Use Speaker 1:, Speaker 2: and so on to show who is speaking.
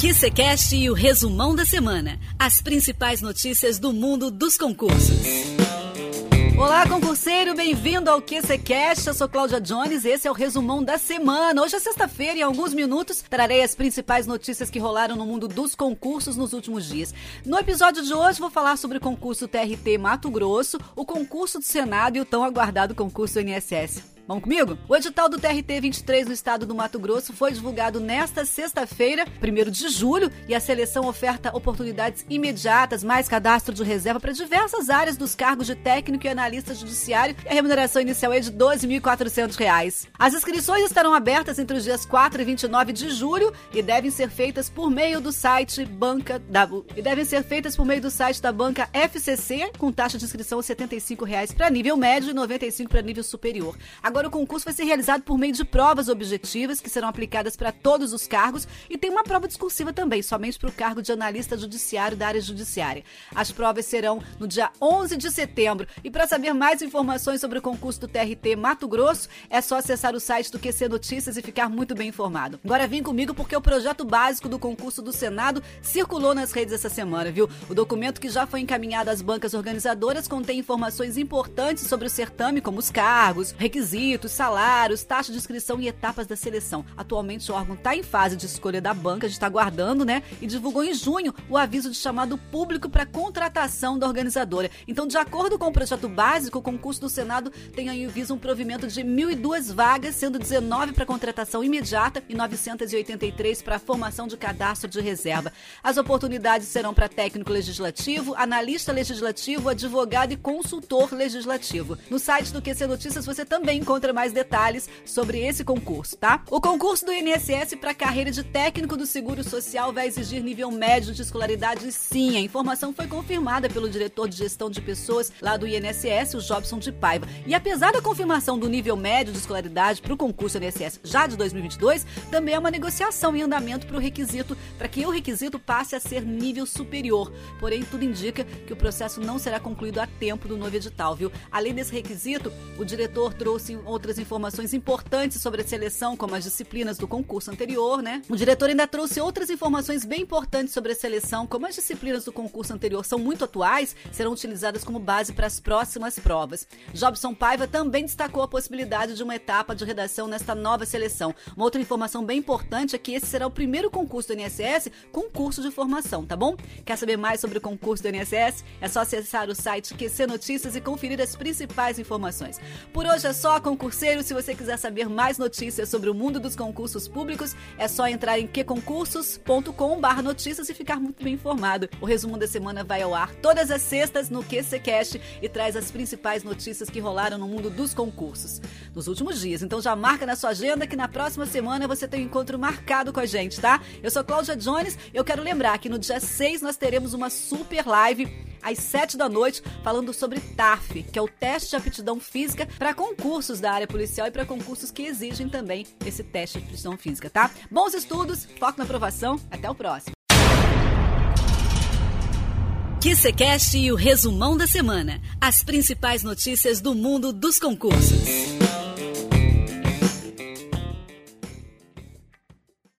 Speaker 1: QCCast e o resumão da semana. As principais notícias do mundo dos concursos. Olá, concurseiro, bem-vindo ao QCCast. Eu sou Cláudia Jones e esse é o resumão da semana. Hoje é sexta-feira e em alguns minutos trarei as principais notícias que rolaram no mundo dos concursos nos últimos dias. No episódio de hoje vou falar sobre o concurso TRT Mato Grosso, o concurso do Senado e o tão aguardado concurso INSS. Vamos comigo? O edital do TRT 23 no estado do Mato Grosso foi divulgado nesta sexta-feira, 1 de julho, e a seleção oferta oportunidades imediatas, mais cadastro de reserva para diversas áreas dos cargos de técnico e analista judiciário. E a remuneração inicial é de R$ 12.400. As inscrições estarão abertas entre os dias 4 e 29 de julho e devem ser feitas por meio do site Banca W. E devem ser feitas por meio do site da banca FCC, com taxa de inscrição R$ 75 para nível médio e R$ 95 para nível superior. Agora Agora, o concurso vai ser realizado por meio de provas objetivas que serão aplicadas para todos os cargos e tem uma prova discursiva também, somente para o cargo de analista judiciário da área judiciária. As provas serão no dia 11 de setembro. E para saber mais informações sobre o concurso do TRT Mato Grosso, é só acessar o site do QC Notícias e ficar muito bem informado. Agora vem comigo porque o projeto básico do concurso do Senado circulou nas redes essa semana, viu? O documento que já foi encaminhado às bancas organizadoras contém informações importantes sobre o certame, como os cargos, requisitos requisitos, salários, taxa de inscrição e etapas da seleção. Atualmente o órgão está em fase de escolha da banca, a gente está aguardando, né? E divulgou em junho o aviso de chamado público para contratação da organizadora. Então, de acordo com o projeto básico, o concurso do Senado tem aí visa um provimento de 1.002 vagas, sendo 19 para contratação imediata e 983 para formação de cadastro de reserva. As oportunidades serão para técnico legislativo, analista legislativo, advogado e consultor legislativo. No site do QC Notícias você também encontra mais detalhes sobre esse concurso, tá? O concurso do INSS para carreira de técnico do Seguro Social vai exigir nível médio de escolaridade, sim. A informação foi confirmada pelo diretor de gestão de pessoas lá do INSS, o Jobson de Paiva. E apesar da confirmação do nível médio de escolaridade para o concurso INSS já de 2022, também é uma negociação em andamento para o requisito, para que o requisito passe a ser nível superior. Porém, tudo indica que o processo não será concluído a tempo do novo edital, viu? Além desse requisito, o diretor trouxe outras informações importantes sobre a seleção, como as disciplinas do concurso anterior, né? O diretor ainda trouxe outras informações bem importantes sobre a seleção, como as disciplinas do concurso anterior são muito atuais, serão utilizadas como base para as próximas provas. Jobson Paiva também destacou a possibilidade de uma etapa de redação nesta nova seleção. Uma outra informação bem importante é que esse será o primeiro concurso do INSS com curso de formação, tá bom? Quer saber mais sobre o concurso do INSS? É só acessar o site QC Notícias e conferir as principais informações. Por hoje é só, concurseiro, se você quiser saber mais notícias sobre o mundo dos concursos públicos, é só entrar em queconcursos.com.br notícias e ficar muito bem informado. O resumo da semana vai ao ar todas as sextas no QCCast e traz as principais notícias que rolaram no mundo dos concursos nos últimos dias. Então já marca na sua agenda que na próxima semana você tem um encontro marcado com a gente, tá? Eu sou Cláudia Jones, eu quero lembrar que no dia 6 nós teremos uma super live às 7 da noite, falando sobre TAF, que é o teste de aptidão física para concursos da área policial e para concursos que exigem também esse teste de aptidão física, tá? Bons estudos, foco na aprovação, até o próximo. QCCast e o resumão da semana. As principais notícias do mundo dos concursos.